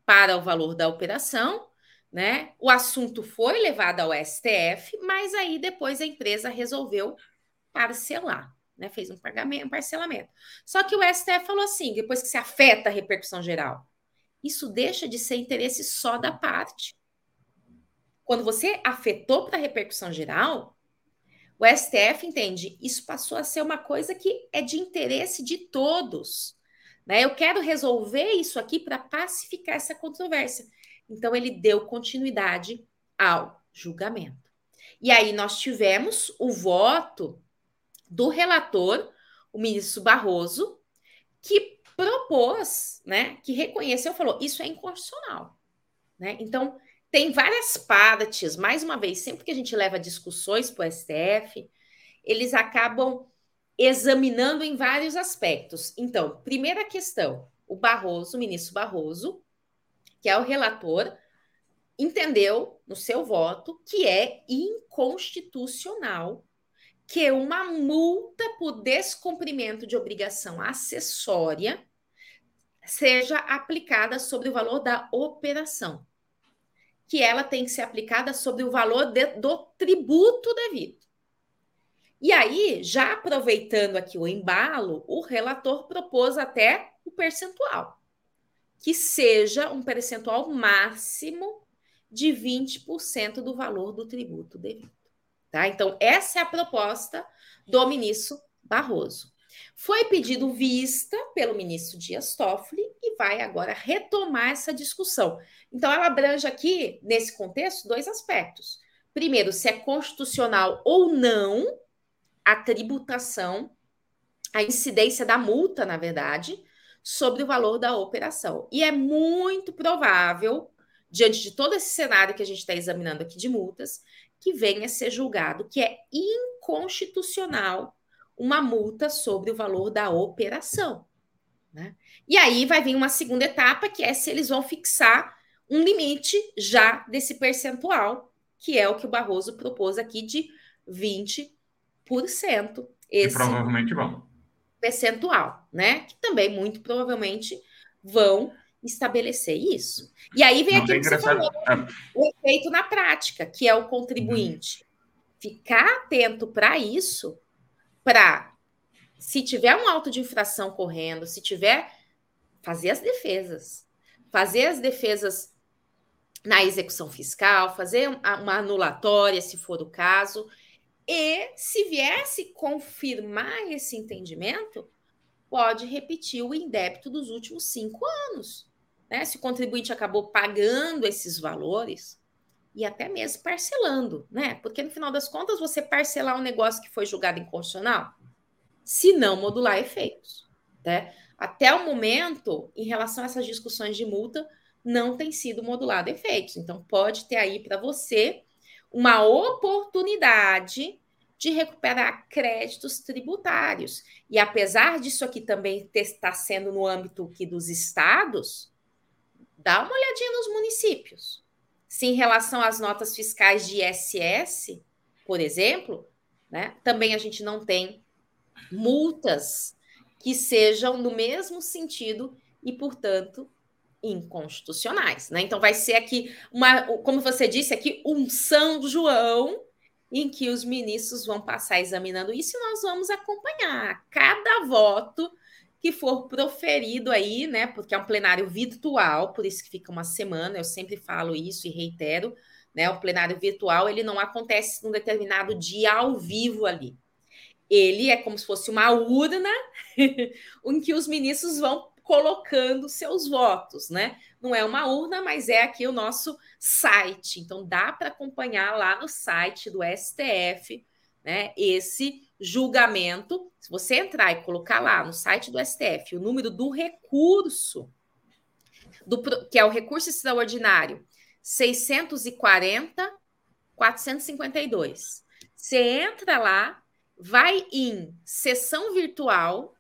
para o valor da operação, né? O assunto foi levado ao STF, mas aí depois a empresa resolveu parcelar, né? Fez um pagamento, um parcelamento. Só que o STF falou assim, depois que se afeta a repercussão geral, isso deixa de ser interesse só da parte. Quando você afetou para a repercussão geral, o STF entende, isso passou a ser uma coisa que é de interesse de todos. Né? Eu quero resolver isso aqui para pacificar essa controvérsia. Então, ele deu continuidade ao julgamento. E aí, nós tivemos o voto do relator, o ministro Barroso, que propôs, né, que reconheceu, falou, isso é inconstitucional. Né? Então, tem várias partes, mais uma vez, sempre que a gente leva discussões para o STF, eles acabam examinando em vários aspectos. Então, primeira questão: o Barroso, o ministro Barroso, que é o relator, entendeu no seu voto que é inconstitucional que uma multa por descumprimento de obrigação acessória seja aplicada sobre o valor da operação, que ela tem que ser aplicada sobre o valor de, do tributo devido. E aí, já aproveitando aqui o embalo, o relator propôs até o percentual, que seja um percentual máximo de 20% do valor do tributo devido. Tá? Então, essa é a proposta do ministro Barroso. Foi pedido vista pelo ministro Dias Toffoli e vai agora retomar essa discussão. Então, ela abrange aqui, nesse contexto, dois aspectos. Primeiro, se é constitucional ou não a tributação, a incidência da multa, na verdade, sobre o valor da operação. E é muito provável, diante de todo esse cenário que a gente está examinando aqui de multas, que venha a ser julgado que é inconstitucional uma multa sobre o valor da operação. Né? E aí vai vir uma segunda etapa, que é se eles vão fixar um limite já desse percentual, que é o que o Barroso propôs aqui de 20 esse provavelmente vão. Percentual, né? Que também muito provavelmente vão estabelecer isso. E aí vem aquilo que você falou, é. o efeito na prática, que é o contribuinte. Ficar atento para isso, para se tiver um auto de infração correndo, se tiver fazer as defesas, fazer as defesas na execução fiscal, fazer uma anulatória, se for o caso, e se viesse confirmar esse entendimento, pode repetir o indébito dos últimos cinco anos. Né? Se o contribuinte acabou pagando esses valores e até mesmo parcelando, né? Porque no final das contas, você parcelar um negócio que foi julgado inconstitucional, se não modular efeitos. Né? Até o momento, em relação a essas discussões de multa, não tem sido modulado efeitos. Então, pode ter aí para você uma oportunidade de recuperar créditos tributários. E apesar disso aqui também estar sendo no âmbito aqui dos estados, dá uma olhadinha nos municípios. Se em relação às notas fiscais de ISS, por exemplo, né, também a gente não tem multas que sejam no mesmo sentido e, portanto, inconstitucionais, né? Então vai ser aqui uma, como você disse aqui, um São João em que os ministros vão passar examinando isso e nós vamos acompanhar cada voto que for proferido aí, né? Porque é um plenário virtual, por isso que fica uma semana, eu sempre falo isso e reitero, né? O plenário virtual, ele não acontece num determinado dia ao vivo ali. Ele é como se fosse uma urna em que os ministros vão colocando seus votos, né? Não é uma urna, mas é aqui o nosso site. Então dá para acompanhar lá no site do STF, né? Esse julgamento. Se você entrar e colocar lá no site do STF o número do recurso, do, que é o recurso extraordinário 640 452. Você entra lá, vai em sessão virtual,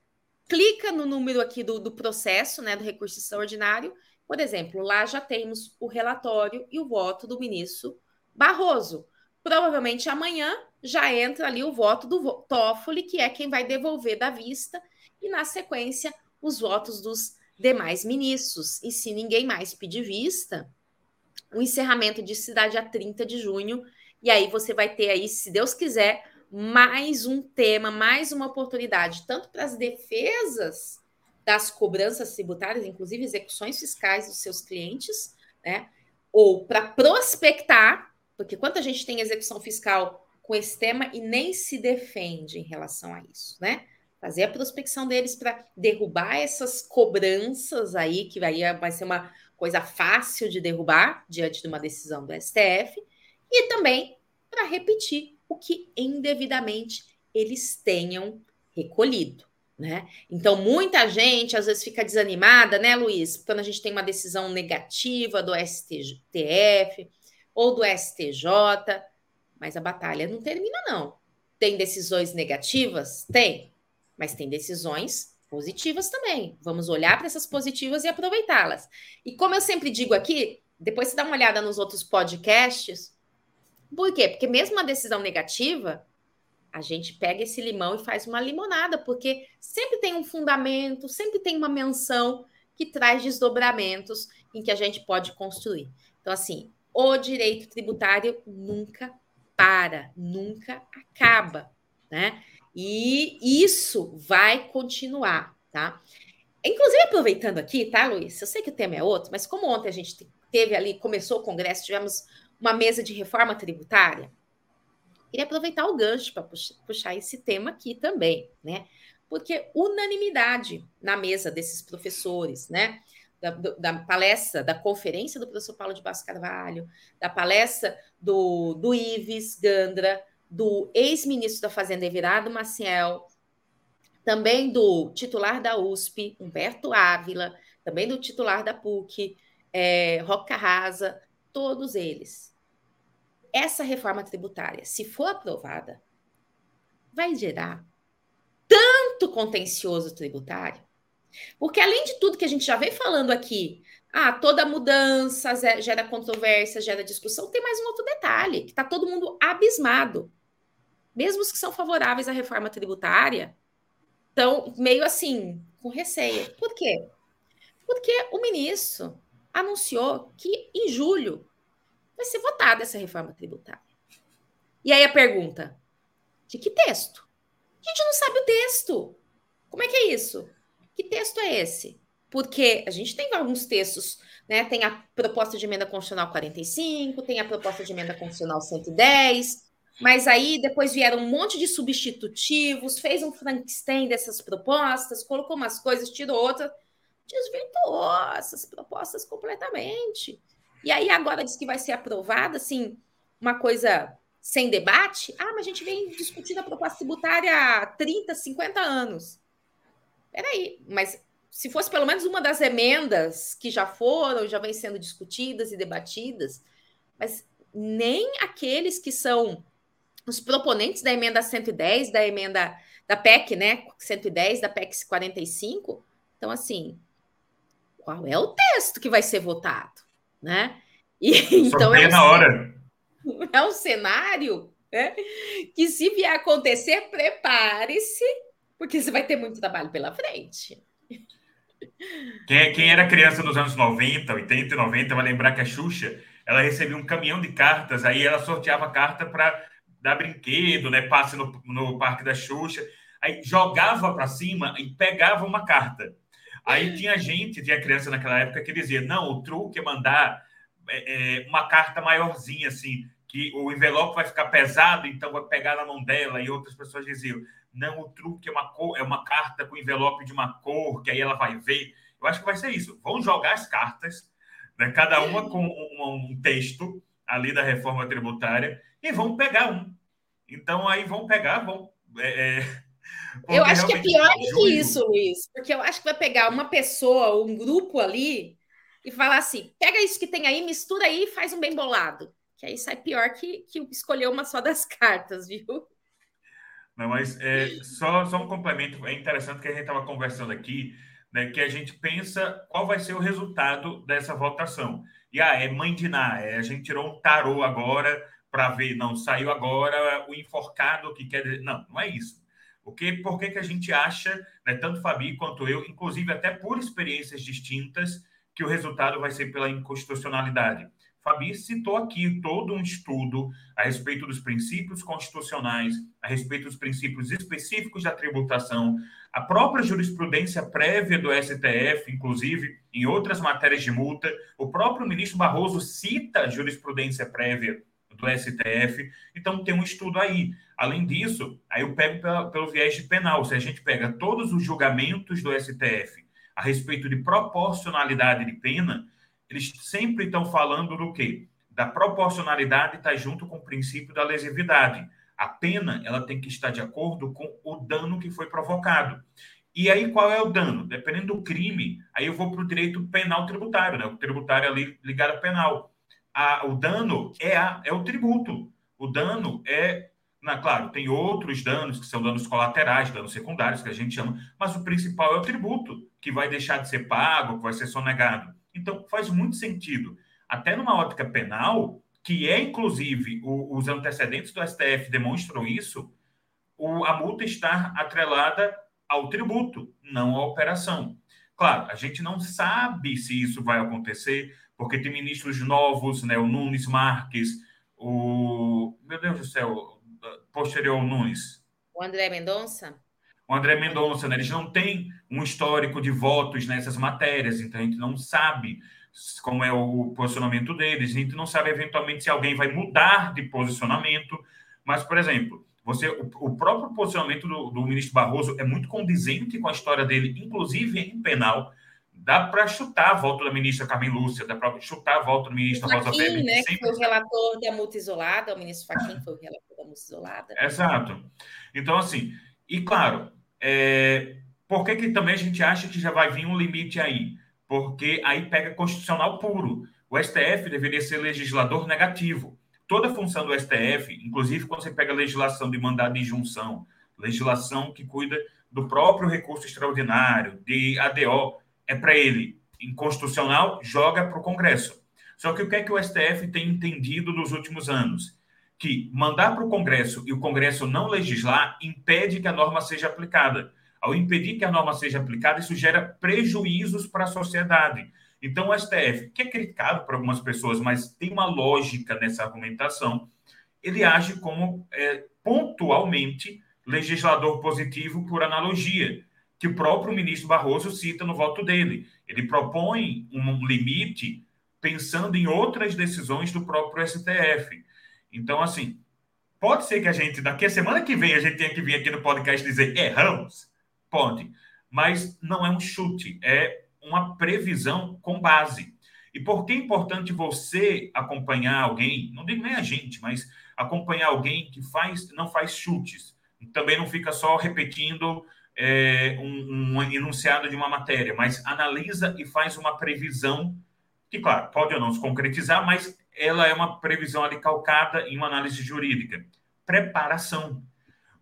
clica no número aqui do, do processo, né, do recurso extraordinário. Por exemplo, lá já temos o relatório e o voto do ministro Barroso. Provavelmente amanhã já entra ali o voto do Toffoli, que é quem vai devolver da vista, e na sequência os votos dos demais ministros. E se ninguém mais pedir vista, o encerramento de cidade a 30 de junho. E aí você vai ter aí, se Deus quiser, mais um tema, mais uma oportunidade, tanto para as defesas das cobranças tributárias, inclusive execuções fiscais dos seus clientes, né? Ou para prospectar, porque quanta gente tem execução fiscal com esse tema e nem se defende em relação a isso, né? Fazer a prospecção deles para derrubar essas cobranças aí, que vai, vai ser uma coisa fácil de derrubar diante de uma decisão do STF, e também para repetir o que indevidamente eles tenham recolhido. Né? Então, muita gente às vezes fica desanimada, né, Luiz? Quando a gente tem uma decisão negativa do STF ou do STJ, mas a batalha não termina, não. Tem decisões negativas? Tem, mas tem decisões positivas também. Vamos olhar para essas positivas e aproveitá-las. E como eu sempre digo aqui, depois você dá uma olhada nos outros podcasts. Por quê? Porque mesmo uma decisão negativa, a gente pega esse limão e faz uma limonada, porque sempre tem um fundamento, sempre tem uma menção que traz desdobramentos em que a gente pode construir. Então, assim, o direito tributário nunca para, nunca acaba, né? E isso vai continuar, tá? Inclusive, aproveitando aqui, tá, Luiz? Eu sei que o tema é outro, mas como ontem a gente teve ali, começou o Congresso, tivemos uma mesa de reforma tributária, queria aproveitar o gancho para puxar esse tema aqui também, né? Porque unanimidade na mesa desses professores, né? Da, da, palestra, da conferência do professor Paulo de Basso Carvalho, da palestra do, do Ives Gandra, do ex-ministro da Fazenda Everardo Maciel, também do titular da USP, Humberto Ávila, também do titular da PUC, é, Roque Carrasa, todos eles. Essa reforma tributária, se for aprovada, vai gerar tanto contencioso tributário, porque além de tudo que a gente já vem falando aqui, ah, toda mudança gera controvérsia, gera discussão, tem mais um outro detalhe, que está todo mundo abismado mesmo os que são favoráveis à reforma tributária, estão meio assim, com receio. Por quê? Porque o ministro anunciou que em julho vai ser votada essa reforma tributária. E aí a pergunta: de que texto? A gente não sabe o texto. Como é que é isso? Que texto é esse? Porque a gente tem alguns textos, né? Tem a proposta de emenda constitucional 45, tem a proposta de emenda constitucional 110, mas aí depois vieram um monte de substitutivos, fez um Frankenstein dessas propostas, colocou umas coisas, tirou outras, desvirtuou essas propostas completamente. E aí agora diz que vai ser aprovada, assim, uma coisa sem debate. Ah, mas a gente vem discutindo a proposta tributária há 30, 50 anos. Peraí, mas se fosse pelo menos uma das emendas que já foram, já vem sendo discutidas e debatidas, mas nem aqueles que são os proponentes da emenda 110, da emenda da PEC, né? 110, da PEC 45. Então, assim, qual é o texto que vai ser votado, né? E, então é um, na hora. É um cenário né? que, se vier acontecer, prepare-se, porque você vai ter muito trabalho pela frente. Quem, quem era criança nos anos 90, 80 e 90 vai lembrar que a Xuxa ela recebia um caminhão de cartas, aí ela sorteava carta para dar brinquedo, né? Passe no, no Parque da Xuxa. Aí jogava para cima e pegava uma carta. Aí tinha gente, tinha criança naquela época que dizia: não, o truque é mandar é, é, uma carta maiorzinha, assim, que o envelope vai ficar pesado, então vai pegar na mão dela. E outras pessoas diziam: não, o truque é uma, cor, é uma carta com envelope de uma cor, que aí ela vai ver. Eu acho que vai ser isso. Vão jogar as cartas, né, cada uma com um, um texto ali da reforma tributária, e vão pegar um. Então, aí vão pegar, vão. É, é, eu acho que é pior do que isso, Luiz, porque eu acho que vai pegar uma pessoa, um grupo ali, e falar assim: pega isso que tem aí, mistura aí e faz um bem bolado. Que aí sai pior que, que escolher uma só das cartas, viu? Não, mas é, só, só um complemento. É interessante que a gente estava conversando aqui, né, que a gente pensa qual vai ser o resultado dessa votação. E ah, é mãe de Ná, é, a gente tirou um tarô agora para ver, não, saiu agora o enforcado que quer dizer. Não, não é isso. O que, por que, que a gente acha, né, tanto Fabi quanto eu, inclusive até por experiências distintas, que o resultado vai ser pela inconstitucionalidade? Fabi citou aqui todo um estudo a respeito dos princípios constitucionais, a respeito dos princípios específicos da tributação, a própria jurisprudência prévia do STF, inclusive em outras matérias de multa, o próprio ministro Barroso cita a jurisprudência prévia do STF, então tem um estudo aí. Além disso, aí eu pego pela, pelo viés de penal, se a gente pega todos os julgamentos do STF a respeito de proporcionalidade de pena, eles sempre estão falando do quê? Da proporcionalidade está junto com o princípio da lesividade. A pena ela tem que estar de acordo com o dano que foi provocado. E aí, qual é o dano? Dependendo do crime, aí eu vou para o direito penal tributário, né? O tributário ali ligado a penal. A, o dano é, a, é o tributo. O dano é. Na, claro, tem outros danos que são danos colaterais, danos secundários, que a gente chama, mas o principal é o tributo, que vai deixar de ser pago, que vai ser sonegado. Então, faz muito sentido. Até numa ótica penal, que é, inclusive, o, os antecedentes do STF demonstram isso, o, a multa está atrelada ao tributo, não à operação. Claro, a gente não sabe se isso vai acontecer, porque tem ministros novos, né? O Nunes Marques, o. Meu Deus do céu, posterior ao Nunes. O André Mendonça? O André Mendonça, né? eles não têm um histórico de votos nessas matérias, então a gente não sabe como é o posicionamento deles, a gente não sabe eventualmente se alguém vai mudar de posicionamento, mas, por exemplo, você, o, o próprio posicionamento do, do, ministro Barroso é muito condizente com a história dele, inclusive em penal. Dá para chutar a volta da ministra Carmen Lúcia, dá para chutar a volta do ministro Rosa Weber. né, sempre... que foi o relator da multa isolada, o ministro Fachin foi o relator da multa isolada. Exato. Então, assim, e claro, é, por que, que também a gente acha que já vai vir um limite aí? Porque aí pega constitucional puro. O STF deveria ser legislador negativo. Toda a função do STF, inclusive quando você pega legislação de mandado de injunção, legislação que cuida do próprio recurso extraordinário, de ADO, é para ele. Inconstitucional, joga para o Congresso. Só que o que é que o STF tem entendido nos últimos anos? Que mandar para o Congresso e o Congresso não legislar impede que a norma seja aplicada. Ao impedir que a norma seja aplicada, isso gera prejuízos para a sociedade. Então, o STF, que é criticado por algumas pessoas, mas tem uma lógica nessa argumentação, ele age como é, pontualmente legislador positivo por analogia, que o próprio ministro Barroso cita no voto dele. Ele propõe um limite pensando em outras decisões do próprio STF. Então, assim, pode ser que a gente, daqui a semana que vem, a gente tenha que vir aqui no podcast dizer erramos? Pode. Mas não é um chute, é uma previsão com base. E por que é importante você acompanhar alguém, não digo nem a gente, mas acompanhar alguém que faz, não faz chutes, também não fica só repetindo é, um, um enunciado de uma matéria, mas analisa e faz uma previsão que, claro, pode ou não se concretizar, mas ela é uma previsão ali calcada em uma análise jurídica. Preparação.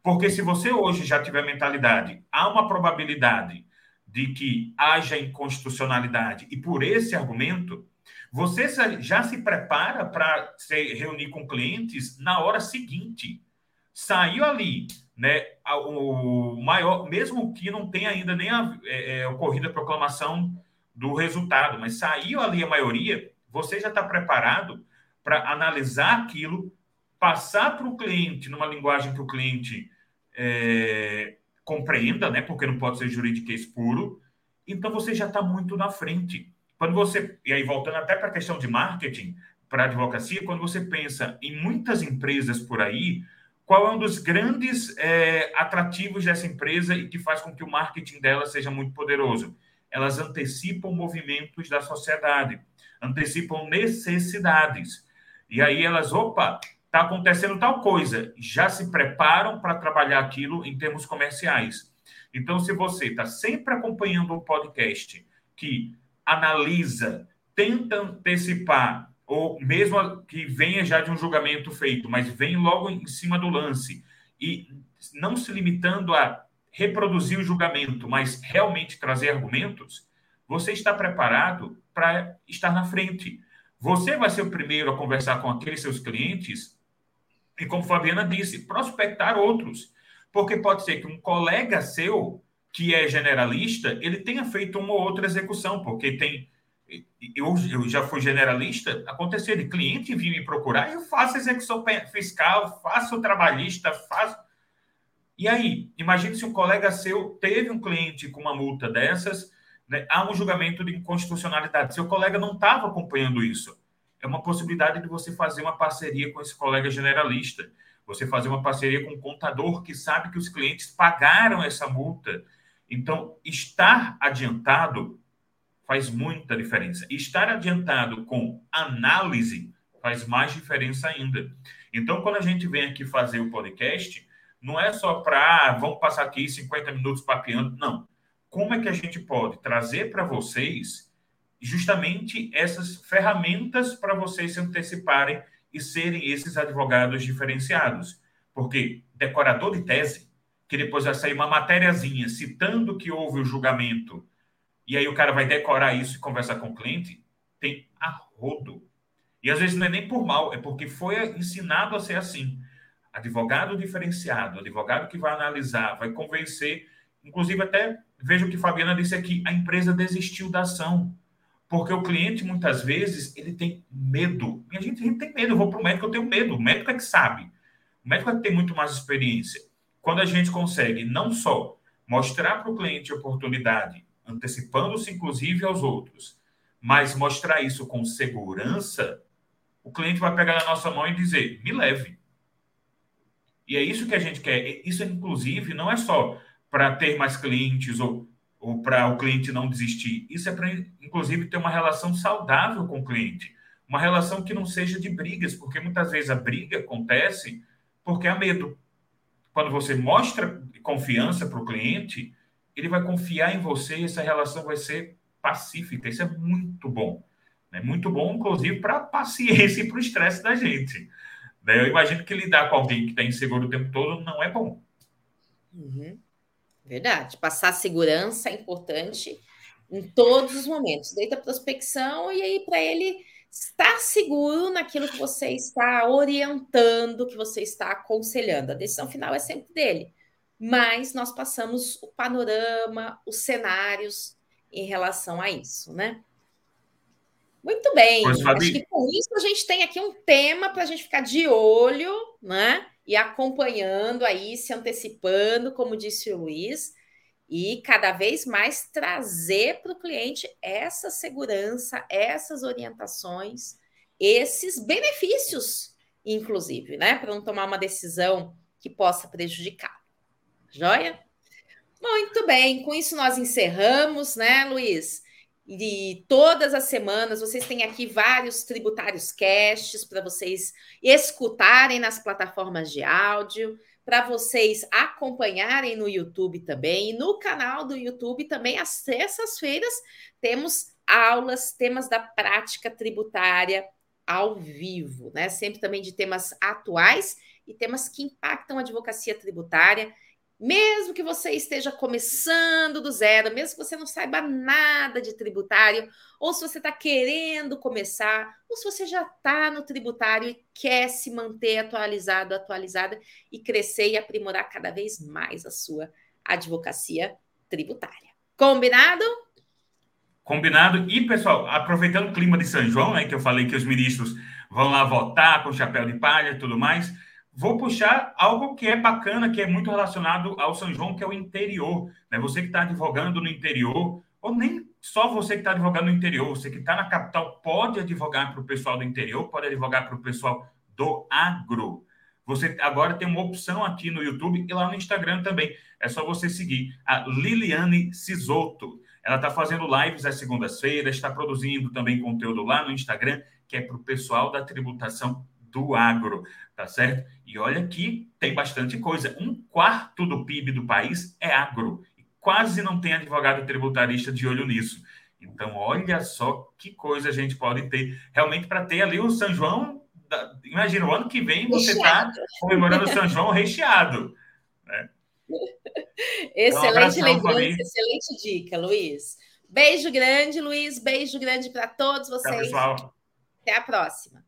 Porque se você hoje já tiver mentalidade, há uma probabilidade de que haja inconstitucionalidade, e por esse argumento, você já se prepara para se reunir com clientes na hora seguinte. Saiu ali, né? O maior, mesmo que não tenha ainda nem a, é, é, ocorrido a proclamação do resultado, mas saiu ali a maioria, você já está preparado para analisar aquilo, passar para o cliente numa linguagem que o cliente é, compreenda, né? Porque não pode ser juridiquês puro. Então você já está muito na frente. Quando você e aí voltando até para a questão de marketing para advocacia, quando você pensa em muitas empresas por aí, qual é um dos grandes é, atrativos dessa empresa e que faz com que o marketing dela seja muito poderoso? elas antecipam movimentos da sociedade, antecipam necessidades. E aí elas, opa, está acontecendo tal coisa, já se preparam para trabalhar aquilo em termos comerciais. Então, se você está sempre acompanhando um podcast que analisa, tenta antecipar, ou mesmo que venha já de um julgamento feito, mas vem logo em cima do lance, e não se limitando a reproduzir o julgamento, mas realmente trazer argumentos, você está preparado para estar na frente. Você vai ser o primeiro a conversar com aqueles seus clientes e, como Fabiana disse, prospectar outros. Porque pode ser que um colega seu, que é generalista, ele tenha feito uma ou outra execução, porque tem. Eu, eu já fui generalista, aconteceu de cliente vir me procurar, eu faço execução fiscal, faço trabalhista, faço e aí, imagine se um colega seu teve um cliente com uma multa dessas, né, há um julgamento de inconstitucionalidade. Seu colega não estava acompanhando isso. É uma possibilidade de você fazer uma parceria com esse colega generalista. Você fazer uma parceria com um contador que sabe que os clientes pagaram essa multa. Então, estar adiantado faz muita diferença. Estar adiantado com análise faz mais diferença ainda. Então, quando a gente vem aqui fazer o podcast, não é só para, ah, vamos passar aqui 50 minutos papeando, não. Como é que a gente pode trazer para vocês justamente essas ferramentas para vocês se anteciparem e serem esses advogados diferenciados? Porque decorador de tese, que depois vai sair uma matériazinha citando que houve o julgamento, e aí o cara vai decorar isso e conversar com o cliente, tem a rodo. E às vezes não é nem por mal, é porque foi ensinado a ser assim advogado diferenciado, advogado que vai analisar, vai convencer, inclusive até veja o que Fabiana disse aqui, a empresa desistiu da ação. Porque o cliente, muitas vezes, ele tem medo. E a gente, a gente tem medo. Eu vou para o médico, eu tenho medo. O médico é que sabe. O médico é que tem muito mais experiência. Quando a gente consegue não só mostrar para o cliente a oportunidade, antecipando-se, inclusive, aos outros, mas mostrar isso com segurança, o cliente vai pegar na nossa mão e dizer: me leve. E é isso que a gente quer. Isso, inclusive, não é só para ter mais clientes ou, ou para o cliente não desistir. Isso é para, inclusive, ter uma relação saudável com o cliente. Uma relação que não seja de brigas, porque muitas vezes a briga acontece porque há medo. Quando você mostra confiança para o cliente, ele vai confiar em você e essa relação vai ser pacífica. Isso é muito bom. É muito bom, inclusive, para a paciência e para o estresse da gente. Né? Eu imagino que lidar com alguém que está inseguro o tempo todo não é bom. Uhum. Verdade. Passar segurança é importante em todos os momentos, desde a prospecção e aí para ele estar seguro naquilo que você está orientando, que você está aconselhando. A decisão final é sempre dele, mas nós passamos o panorama, os cenários em relação a isso, né? Muito bem. Acho que com isso a gente tem aqui um tema para a gente ficar de olho, né? E acompanhando aí, se antecipando, como disse o Luiz, e cada vez mais trazer para o cliente essa segurança, essas orientações, esses benefícios, inclusive, né? Para não tomar uma decisão que possa prejudicar. Joia? Muito bem, com isso nós encerramos, né, Luiz? E todas as semanas vocês têm aqui vários tributários casts para vocês escutarem nas plataformas de áudio, para vocês acompanharem no YouTube também. E no canal do YouTube também, às sextas-feiras, temos aulas, temas da prática tributária ao vivo, né? Sempre também de temas atuais e temas que impactam a advocacia tributária mesmo que você esteja começando do zero, mesmo que você não saiba nada de tributário, ou se você está querendo começar, ou se você já está no tributário e quer se manter atualizado, atualizada e crescer e aprimorar cada vez mais a sua advocacia tributária. Combinado? Combinado. E, pessoal, aproveitando o clima de São João, né, que eu falei que os ministros vão lá votar com chapéu de palha e tudo mais vou puxar algo que é bacana, que é muito relacionado ao São João, que é o interior. Né? Você que está advogando no interior, ou nem só você que está advogando no interior, você que está na capital pode advogar para o pessoal do interior, pode advogar para o pessoal do agro. Você agora tem uma opção aqui no YouTube e lá no Instagram também. É só você seguir a Liliane Sisoto. Ela está fazendo lives às segundas-feiras, está produzindo também conteúdo lá no Instagram, que é para o pessoal da tributação do agro, tá certo? E olha que tem bastante coisa. Um quarto do PIB do país é agro. E quase não tem advogado tributarista de olho nisso. Então, olha só que coisa a gente pode ter. Realmente, para ter ali o São João. Imagina, o ano que vem você está comemorando o São João recheado. Né? Excelente então, lembrança, excelente dica, Luiz. Beijo grande, Luiz. Beijo grande para todos vocês. Tchau, pessoal. Até a próxima.